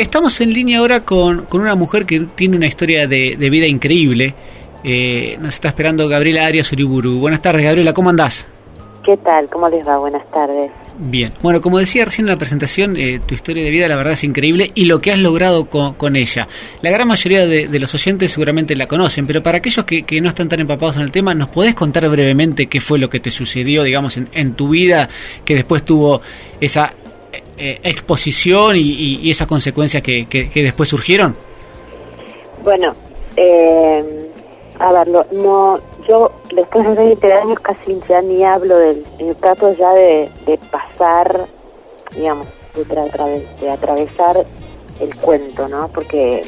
Estamos en línea ahora con, con una mujer que tiene una historia de, de vida increíble. Eh, nos está esperando Gabriela Arias Uriburu. Buenas tardes, Gabriela, ¿cómo andás? ¿Qué tal? ¿Cómo les va? Buenas tardes. Bien. Bueno, como decía recién en la presentación, eh, tu historia de vida la verdad es increíble y lo que has logrado con, con ella. La gran mayoría de, de, los oyentes seguramente la conocen, pero para aquellos que, que, no están tan empapados en el tema, ¿nos podés contar brevemente qué fue lo que te sucedió, digamos, en, en tu vida que después tuvo esa eh, exposición y, y, esas consecuencias que, que, después surgieron? Bueno, eh, a ver, no, yo después de 20 años casi ya ni hablo del, eh, trato ya de, pasar, digamos, de, tra de, atravesar el cuento, ¿no? Porque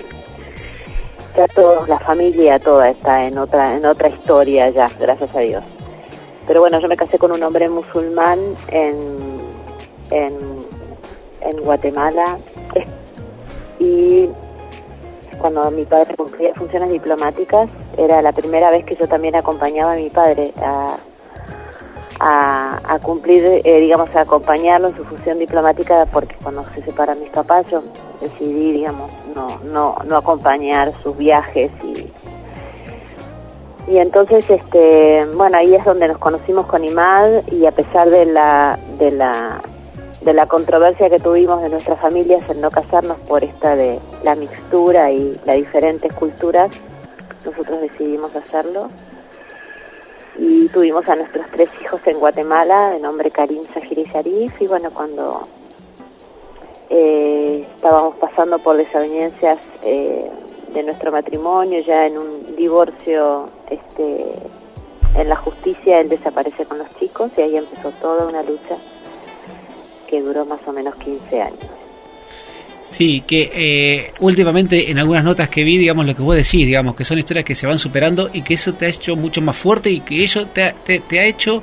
ya toda la familia toda está en otra en otra historia ya, gracias a Dios. Pero bueno, yo me casé con un hombre musulmán en, en en Guatemala. Y cuando mi padre cumplía funciones diplomáticas era la primera vez que yo también acompañaba a mi padre a, a, cumplir, eh, digamos, a acompañarlo en su función diplomática porque cuando se separan mis papás yo decidí, digamos, no, no, no acompañar sus viajes y y entonces este bueno ahí es donde nos conocimos con Imad y a pesar de la de la de la controversia que tuvimos de nuestras familias en no casarnos por esta de la mixtura y las diferentes culturas, nosotros decidimos hacerlo. Y tuvimos a nuestros tres hijos en Guatemala, de nombre Karim, Sahir y Sharif, y bueno, cuando eh, estábamos pasando por desavenencias eh, de nuestro matrimonio, ya en un divorcio este, en la justicia, él desaparece con los chicos y ahí empezó toda una lucha que duró más o menos 15 años. Sí, que eh, últimamente en algunas notas que vi, digamos, lo que vos decís, digamos, que son historias que se van superando y que eso te ha hecho mucho más fuerte y que eso te ha, te, te ha hecho,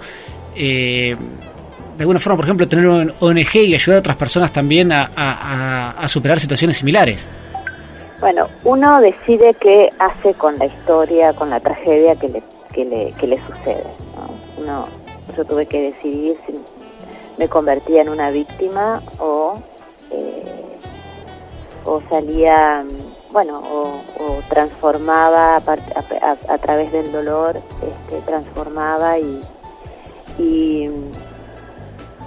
eh, de alguna forma, por ejemplo, tener un ONG y ayudar a otras personas también a, a, a superar situaciones similares. Bueno, uno decide qué hace con la historia, con la tragedia que le, que le, que le sucede. ¿no? Uno, yo tuve que decidir si me convertía en una víctima o, eh, o salía, bueno, o, transformaba a, a, a, través del dolor, este, transformaba y, y,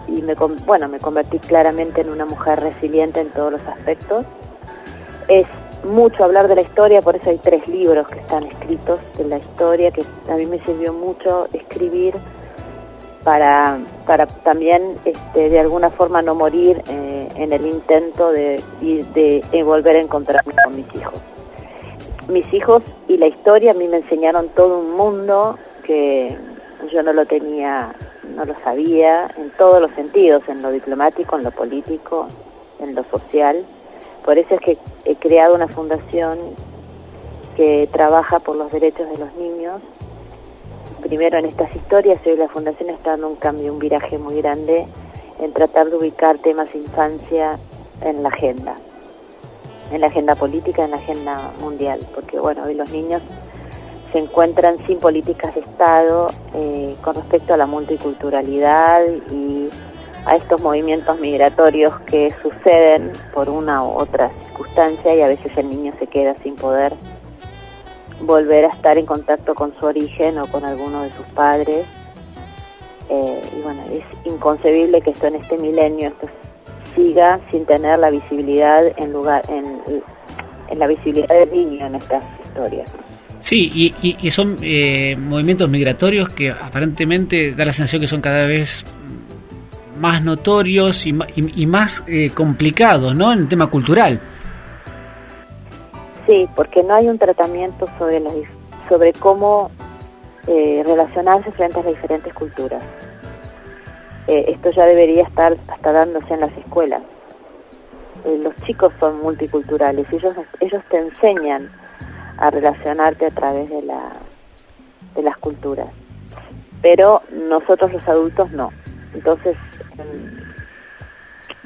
y me, bueno, me convertí claramente en una mujer resiliente en todos los aspectos. Es mucho hablar de la historia, por eso hay tres libros que están escritos de la historia, que a mí me sirvió mucho escribir para, para también este, de alguna forma no morir eh, en el intento de, de, de, volver a encontrarme con mis hijos. Mis hijos y la historia a mí me enseñaron todo un mundo que yo no lo tenía, no lo sabía en todos los sentidos, en lo diplomático, en lo político, en lo social. Por eso es que he creado una fundación que trabaja por los derechos de los niños primero en estas historias hoy la Fundación está dando un cambio, un viraje muy grande en tratar de ubicar temas infancia en la agenda, en la agenda política, en la agenda mundial, porque bueno, hoy los niños se encuentran sin políticas de Estado eh, con respecto a la multiculturalidad y a estos movimientos migratorios que suceden por una u otra circunstancia y a veces el niño se queda sin poder volver a estar en contacto con su origen o con alguno de sus padres. Eh, y bueno, es inconcebible que esto en este milenio esto siga sin tener la visibilidad en lugar en, en la visibilidad del niño en estas historias. Sí, y, y, son eh, movimientos migratorios que aparentemente da la sensación que son cada vez más notorios y, y, más eh, complicados, ¿no? En el tema cultural. Sí, porque no hay un tratamiento sobre, la, sobre cómo eh, relacionarse frente a las diferentes culturas. Eh, esto ya debería estar hasta dándose en las escuelas. Eh, los chicos son multiculturales, ellos, ellos te enseñan a relacionarte a través de, la, de las culturas, pero nosotros los adultos no. Entonces,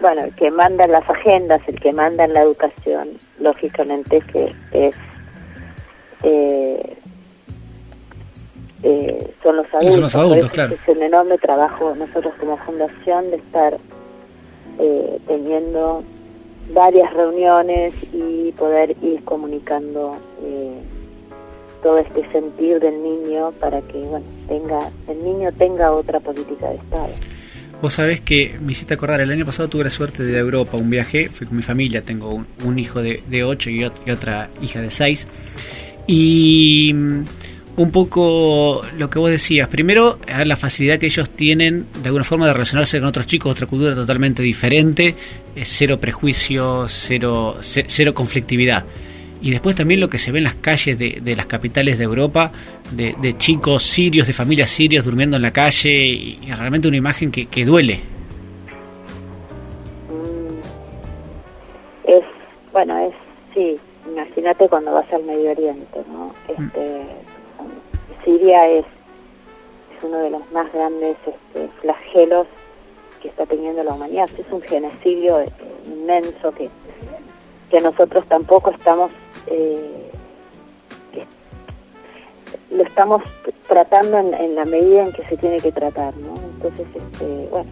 bueno, el que manda en las agendas, el que manda en la educación, lógicamente que es eh, eh, son los adultos. Son los adultos claro. Es un enorme trabajo nosotros como fundación de estar eh, teniendo varias reuniones y poder ir comunicando eh, todo este sentir del niño para que bueno tenga el niño tenga otra política de Estado. Vos sabés que me hiciste acordar, el año pasado tuve la suerte de ir a Europa, un viaje, fui con mi familia, tengo un, hijo de, de 8 y, otra hija de 6. Y mm, un poco lo que vos decías, primero la facilidad que ellos tienen de alguna forma de relacionarse con otros chicos, otra cultura totalmente diferente, cero prejuicios, cero, cero conflictividad y después también lo que se ve en las calles de, las capitales de Europa, de, chicos sirios, de familias sirias durmiendo en la calle, y, realmente una imagen que, duele. Mm. Es, bueno, es, sí, imagínate cuando vas al Medio Oriente, ¿no? Mm. Este, Siria es, es uno de los más grandes este, flagelos que está teniendo la humanidad, es un genocidio inmenso que que nosotros tampoco estamos eh, lo estamos tratando en, la medida en que se tiene que tratar, ¿no? Entonces, este, bueno,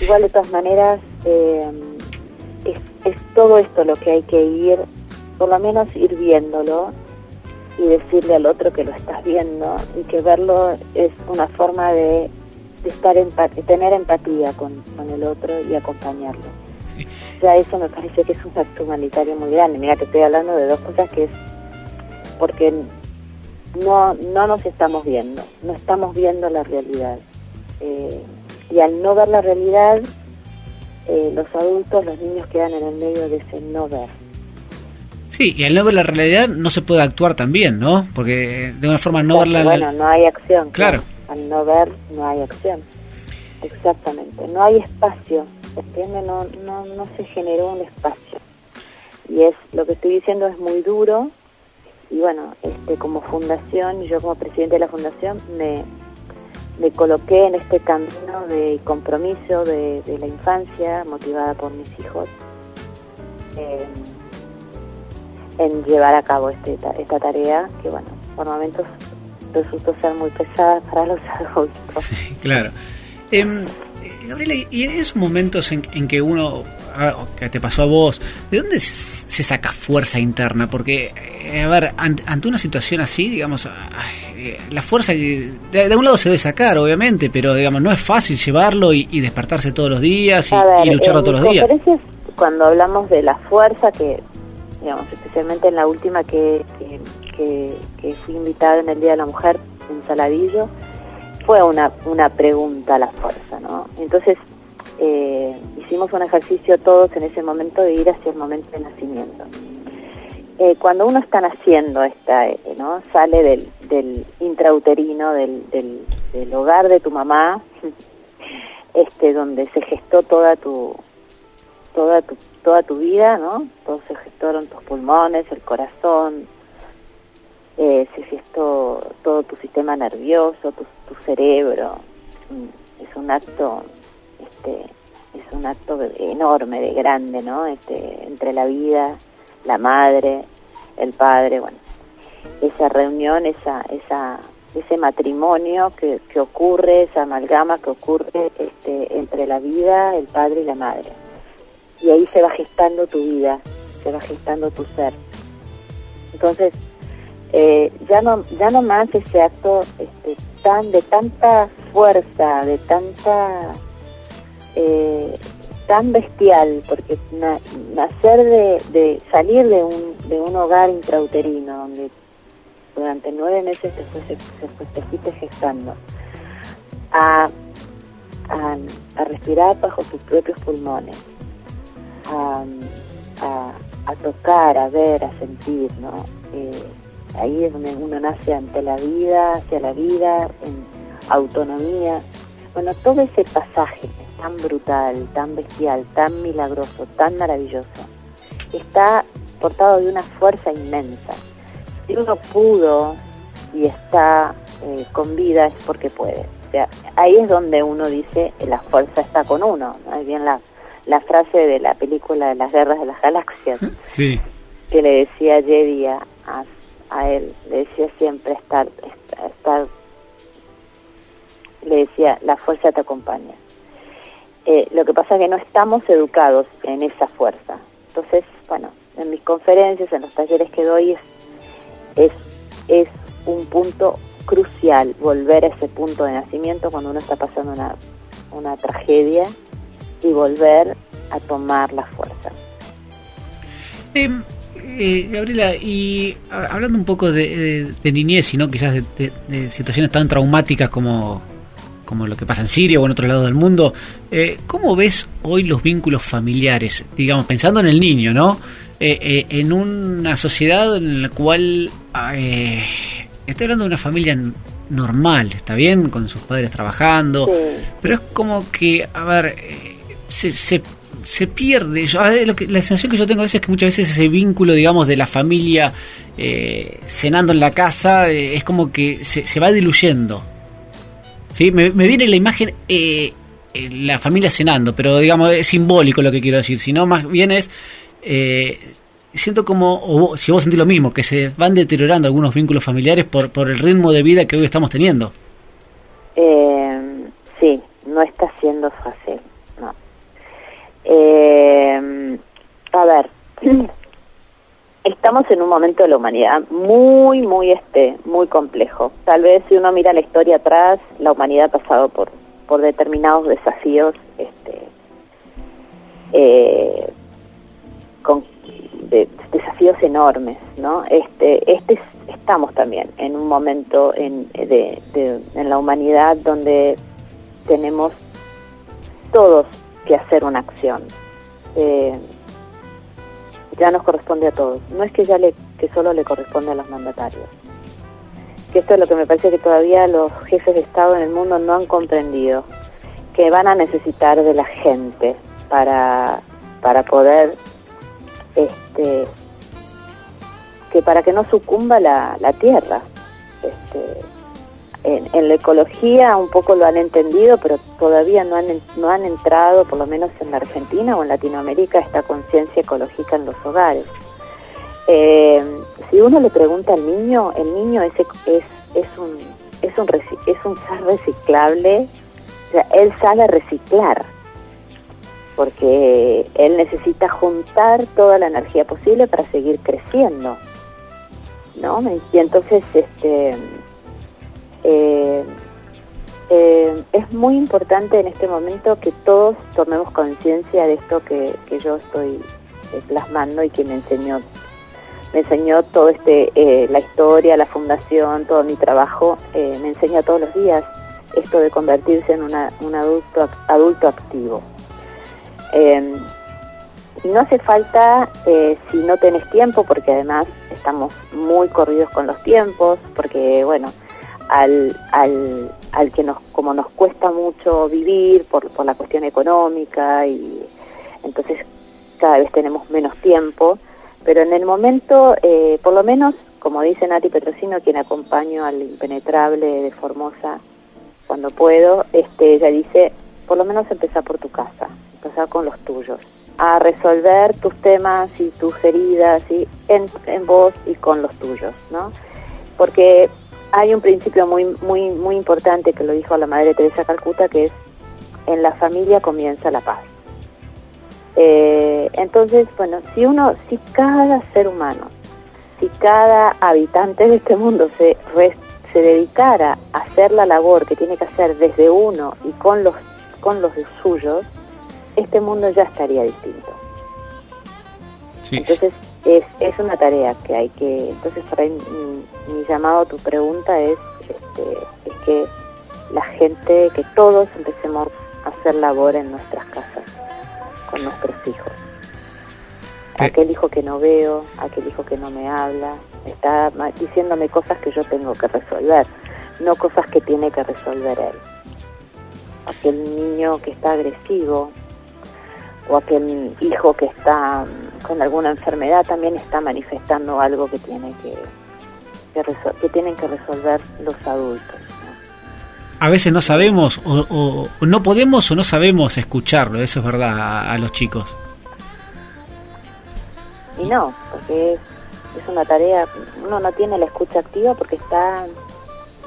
igual de todas maneras eh, es, todo esto lo que hay que ir, por lo menos ir viéndolo y decirle al otro que lo estás viendo y que verlo es una forma de, estar en, tener empatía con, con el otro y acompañarlo. Ya eso me parece que es un acto humanitario muy grande. Mira que estoy hablando de dos cosas que es porque no, no nos estamos viendo, no estamos viendo la realidad. Eh, y al no ver la realidad, eh, los adultos, los niños quedan en el medio de ese no ver. Sí, y al no ver la realidad no se puede actuar también, ¿no? Porque de una forma no ver la... Bueno, no hay acción. Claro. Al no ver no hay acción. Exactamente. No hay espacio ¿entiende? No, no, no se generó un espacio. Y es lo que estoy diciendo es muy duro y bueno, este como fundación, yo como presidente de la fundación me, me coloqué en este camino de compromiso de, la infancia, motivada por mis hijos, en llevar a cabo este, esta tarea que bueno, por momentos resultó ser muy pesada para los adultos. Sí, claro. Em, Gabriela, y en esos momentos en, que uno, ah, que te pasó a vos, ¿de dónde se saca fuerza interna? Porque, eh, a ver, ante, una situación así, digamos, eh, la fuerza de, de, algún lado se debe sacar, obviamente, pero, digamos, no es fácil llevarlo y, despertarse todos los días y, lucharlo todos los días. Cuando hablamos de la fuerza, que, digamos, especialmente en la última que, que, que fui invitada en el Día de la Mujer en Saladillo, fue una, una pregunta a la fuerza, ¿no? Entonces eh, hicimos un ejercicio todos en ese momento de ir hacia el momento de nacimiento. Eh, cuando uno está naciendo, está, eh, ¿no? sale del, del intrauterino, del, del, hogar de tu mamá, este, donde se gestó toda tu, toda tu, toda tu vida, ¿no? Todo se gestaron tus pulmones, el corazón, eh, se gestó todo tu sistema nervioso, tu, cerebro. Mm, es un acto, este, es un acto enorme, de grande, ¿no? Este, entre la vida, la madre, el padre, bueno, esa reunión, esa, esa, ese matrimonio que, que ocurre, esa amalgama que ocurre este, entre la vida, el padre y la madre. Y ahí se va gestando tu vida, se va gestando tu ser. Entonces, eh, ya no ya no más ese acto este, tan de tanta fuerza de tanta eh, tan bestial porque nacer de, salir de un de un hogar intrauterino donde durante nueve meses después se, te fuiste gestando a, a, a, respirar bajo tus propios pulmones a, a, tocar a ver a sentir no eh, Ahí es donde uno nace ante la vida, hacia la vida, en autonomía. Bueno, todo ese pasaje tan brutal, tan bestial, tan milagroso, tan maravilloso, está portado de una fuerza inmensa. Si uno pudo y está eh, con vida es porque puede. O sea, ahí es donde uno dice la fuerza está con uno. ¿no? Hay bien la, la frase de la película de las guerras de las galaxias. Sí. Que le decía Jedi a, a él, le decía siempre estar, estar, le decía, la fuerza te acompaña. Eh, lo que pasa es que no estamos educados en esa fuerza. Entonces, bueno, en mis conferencias, en los talleres que doy, es, es, un punto crucial volver a ese punto de nacimiento cuando uno está pasando una, una tragedia y volver a tomar la fuerza. Em, eh, Gabriela, y hablando un poco de, niñez y no quizás de, situaciones tan traumáticas como, como lo que pasa en Siria o en otro lado del mundo, eh, ¿cómo ves hoy los vínculos familiares? Digamos, pensando en el niño, ¿no? Eh, eh, en una sociedad en la cual... estoy hablando de una familia normal, ¿está bien? Con sus padres trabajando, pero es como que, a ver, se, se se pierde. Yo, lo que, la sensación que yo tengo a veces es que muchas veces ese vínculo, digamos, de la familia eh, cenando en la casa eh, es como que se, va diluyendo. ¿Sí? Me, viene la imagen, eh, la familia cenando, pero digamos, es simbólico lo que quiero decir, sino más bien es. siento como, o si vos sentís lo mismo, que se van deteriorando algunos vínculos familiares por, por el ritmo de vida que hoy estamos teniendo. sí, no está siendo fácil eh, a ver, estamos en un momento de la humanidad muy, muy, este, muy complejo. Tal vez si uno mira la historia atrás, la humanidad ha pasado por, por determinados desafíos, este, eh, con desafíos enormes, ¿no? Este, este estamos también en un momento en, de, en la humanidad donde tenemos todos que hacer una acción. Eh, ya nos corresponde a todos. No es que ya le, que solo le corresponde a los mandatarios. Que esto es lo que me parece que todavía los jefes de Estado en el mundo no han comprendido, que van a necesitar de la gente para, para poder, este, que para que no sucumba la, la tierra. Este, en, la ecología un poco lo han entendido, pero todavía no han, no han entrado, por lo menos en la Argentina o en Latinoamérica, esta conciencia ecológica en los hogares. Eh, si uno le pregunta al niño, el niño es, es, es un es un es un ser reciclable, o sea, él sabe reciclar, porque él necesita juntar toda la energía posible para seguir creciendo, ¿no? Y entonces, este eh, eh, es muy importante en este momento que todos tomemos conciencia de esto que, yo estoy eh, plasmando y que me enseñó me enseñó todo este la historia la fundación todo mi trabajo me enseña todos los días esto de convertirse en un adulto adulto activo. Y no hace falta si no tenés tiempo porque además estamos muy corridos con los tiempos porque bueno al, al, al que nos, como nos cuesta mucho vivir por, por la cuestión económica y entonces cada vez tenemos menos tiempo, pero en el momento, eh, por lo menos, como dice Nati Petrosino, quien acompaño al impenetrable de Formosa cuando puedo, este, ella dice, por lo menos empezar por tu casa, empezar con los tuyos, a resolver tus temas y tus heridas y en, en vos y con los tuyos, ¿no? Porque hay un principio muy muy muy importante que lo dijo la Madre Teresa Calcuta que es en la familia comienza la paz. Eh, entonces, bueno, si uno, si cada ser humano, si cada habitante de este mundo se se dedicara a hacer la labor que tiene que hacer desde uno y con los con los suyos, este mundo ya estaría distinto. Entonces es, es una tarea que hay que, entonces por ahí mi, llamado a tu pregunta es, este, es que la gente, que todos empecemos a hacer labor en nuestras casas, con nuestros hijos. Aquel hijo que no veo, aquel hijo que no me habla, está diciéndome cosas que yo tengo que resolver, no cosas que tiene que resolver él. Aquel niño que está agresivo, o aquel hijo que está con alguna enfermedad también está manifestando algo que tiene que, que, tienen que resolver los adultos. A veces no sabemos o, no podemos o no sabemos escucharlo, eso es verdad, a, los chicos. Y no, porque es, es, una tarea, uno no tiene la escucha activa porque está,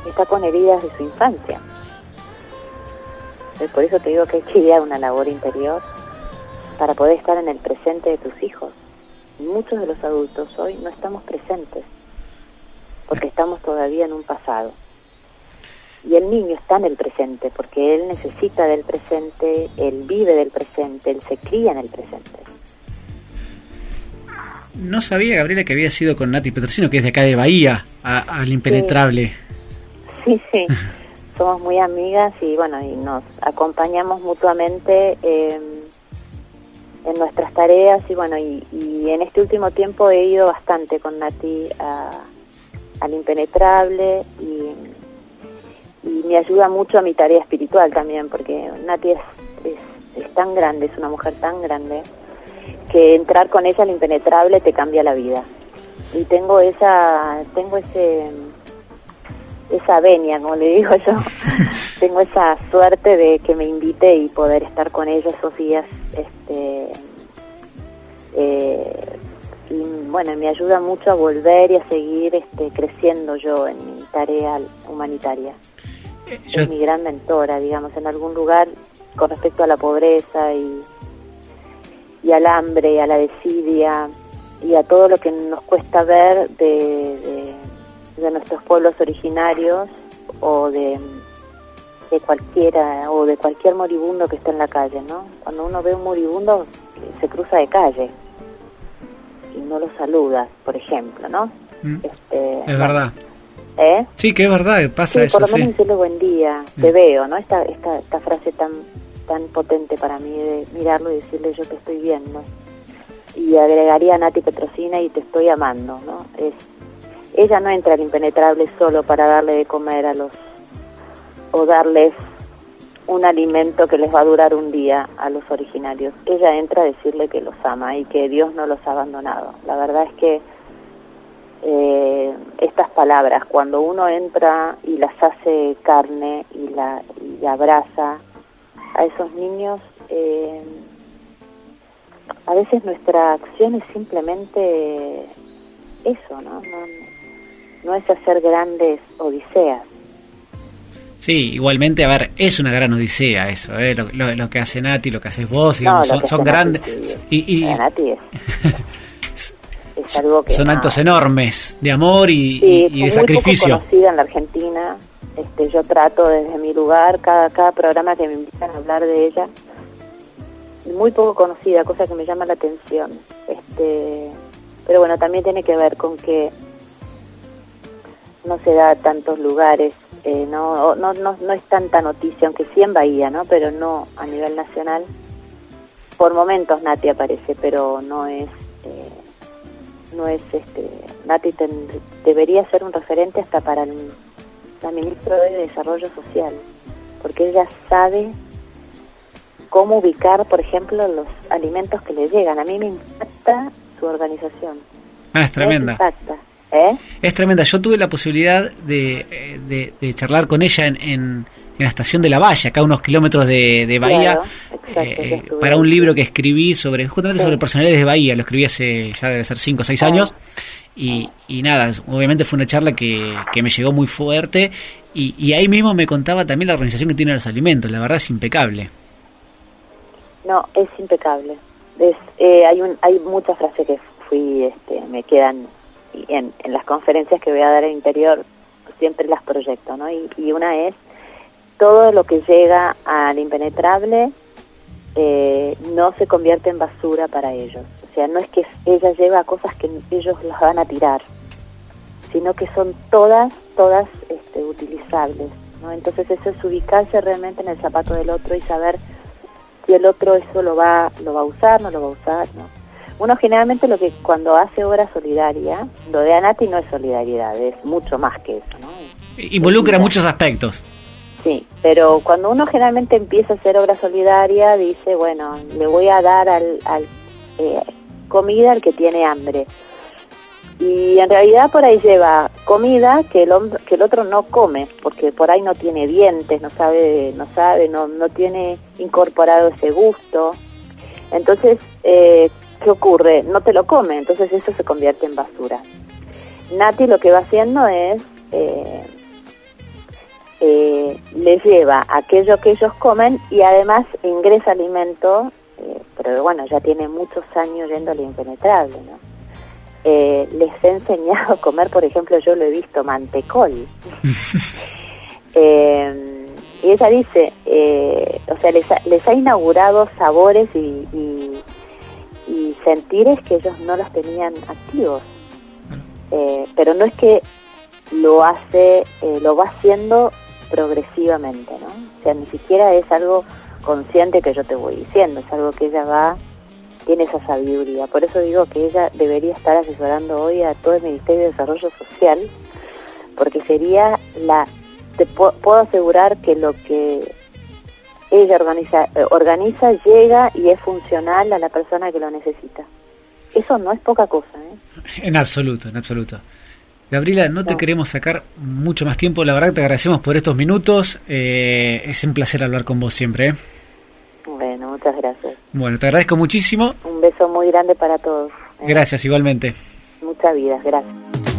está con heridas de su infancia. Por eso te digo que hay que idear una labor interior para poder estar en el presente de tus hijos. muchos de los adultos hoy no estamos presentes, porque estamos todavía en un pasado. Y el niño está en el presente, porque él necesita del presente, él vive del presente, él se cría en el presente. No sabía, Gabriela, que había sido con Nati Petrosino, que es de acá de Bahía, al Impenetrable. Sí, sí. Somos muy amigas y bueno, y nos acompañamos mutuamente eh, en nuestras tareas y bueno, y, en este último tiempo he ido bastante con Nati al Impenetrable y, y, me ayuda mucho a mi tarea espiritual también, porque Nati es, es, es tan grande, es una mujer tan grande que entrar con ella al impenetrable te cambia la vida. Y tengo esa, tengo ese, esa venia, como le digo yo, tengo esa suerte de que me invite y poder estar con ella esos días, este, eh, y bueno, me ayuda mucho a volver y a seguir este, creciendo yo en mi tarea humanitaria. Eh, es mi gran mentora, digamos, en algún lugar con respecto a la pobreza y y al hambre, a la desidia y a todo lo que nos cuesta ver de, de, nuestros pueblos originarios o de, de cualquiera o de cualquier moribundo que esté en la calle, ¿no? Cuando uno ve un moribundo se cruza de calle y no lo saluda, por ejemplo, ¿no? Mm. Este, es verdad. ¿Eh? Sí, que es verdad, pasa eso. Por lo menos decirle buen día, te mm. veo, ¿no? Esta, esta, esta frase tan tan potente para mí de mirarlo y decirle yo te estoy viendo. Y agregaría a Nati Petrosina y te estoy amando, ¿no? Es, ella no entra al impenetrable solo para darle de comer a los o darles un alimento que les va a durar un día a los originarios. Ella entra a decirle que los ama y que Dios no los ha abandonado. La verdad es que eh, estas palabras, cuando uno entra y las hace carne y la, y abraza a esos niños, eh, a veces nuestra acción es simplemente eso, ¿no? No, es hacer grandes odiseas. Sí, igualmente, a ver, es una gran odisea eso, ¿eh? lo, que hace Nati, lo que haces vos, son, grandes. y, Nati es, algo que son actos enormes de amor y, y de sacrificio. Muy conocida en la Argentina, este, yo trato desde mi lugar, cada, cada programa que me invitan a hablar de ella, muy poco conocida, cosa que me llama la atención. Este, pero bueno, también tiene que ver con que no se da a tantos lugares, eh, no, no, no, no es tanta noticia, aunque sí en Bahía, ¿no? pero no a nivel nacional. Por momentos Nati aparece, pero no es, eh, no es este, Nati debería ser un referente hasta para el la ministra de Desarrollo Social, porque ella sabe cómo ubicar, por ejemplo, los alimentos que le llegan. A mí me impacta su organización. Ah, es tremenda. ¿Eh? Es tremenda. Yo tuve la posibilidad de, de, charlar con ella en, en, la estación de La Valle, acá a unos kilómetros de, de Bahía, eh, para un libro que escribí sobre justamente sobre personalidades de Bahía. Lo escribí hace ya debe ser 5 o 6 años. Y, y, nada, obviamente fue una charla que, que me llegó muy fuerte y, y, ahí mismo me contaba también la organización que tiene los alimentos, la verdad es impecable. No, es impecable. Es, eh, hay, un, hay muchas frases que fui, este, me quedan en, en las conferencias que voy a dar al interior, siempre las proyecto, ¿no? Y, y una es, todo lo que llega al impenetrable eh, no se convierte en basura para ellos. O sea, no es que ella lleva cosas que ellos las van a tirar, sino que son todas, todas este, utilizables. ¿no? Entonces eso es ubicarse realmente en el zapato del otro y saber si el otro eso lo va, lo va a usar, no lo va a usar. ¿no? Uno generalmente lo que cuando hace obra solidaria, lo de Anati no es solidaridad, es mucho más que eso. ¿no? Involucra muchos aspectos. Sí, pero cuando uno generalmente empieza a hacer obra solidaria, dice, bueno, le voy a dar al, al eh, comida al que tiene hambre. Y en realidad por ahí lleva comida que el, que el otro no come, porque por ahí no tiene dientes, no sabe, no sabe, no, no tiene incorporado ese gusto. Entonces, eh, ¿qué ocurre? No te lo come, entonces eso se convierte en basura. Nati lo que va haciendo es, eh, eh, les lleva aquello que ellos comen y además ingresa alimento eh, pero bueno, ya tiene muchos años yendo al impenetrable, ¿no? Eh, les he enseñado a comer, por ejemplo, yo lo he visto, mantecol. eh, y ella dice, o sea, les ha, les ha inaugurado sabores y, y, y, sentires que ellos no los tenían activos. Eh, pero no es que lo hace, eh, lo va haciendo progresivamente, ¿no? O sea, ni siquiera es algo consciente que yo te voy diciendo, es algo que ella va, tiene esa sabiduría. Por eso digo que ella debería estar asesorando hoy a todo el Ministerio de Desarrollo Social, porque sería la te puedo asegurar que lo que ella organiza, eh, organiza llega y es funcional a la persona que lo necesita. Eso no es poca cosa. ¿eh? En absoluto, en absoluto. Gabriela, no, no, te queremos sacar mucho más tiempo. La verdad que te agradecemos por estos minutos. Eh, es un placer hablar con vos siempre. ¿eh? Bueno, muchas gracias. Bueno, te agradezco muchísimo. Un beso muy grande para todos. Gracias, igualmente. Muchas vidas, gracias.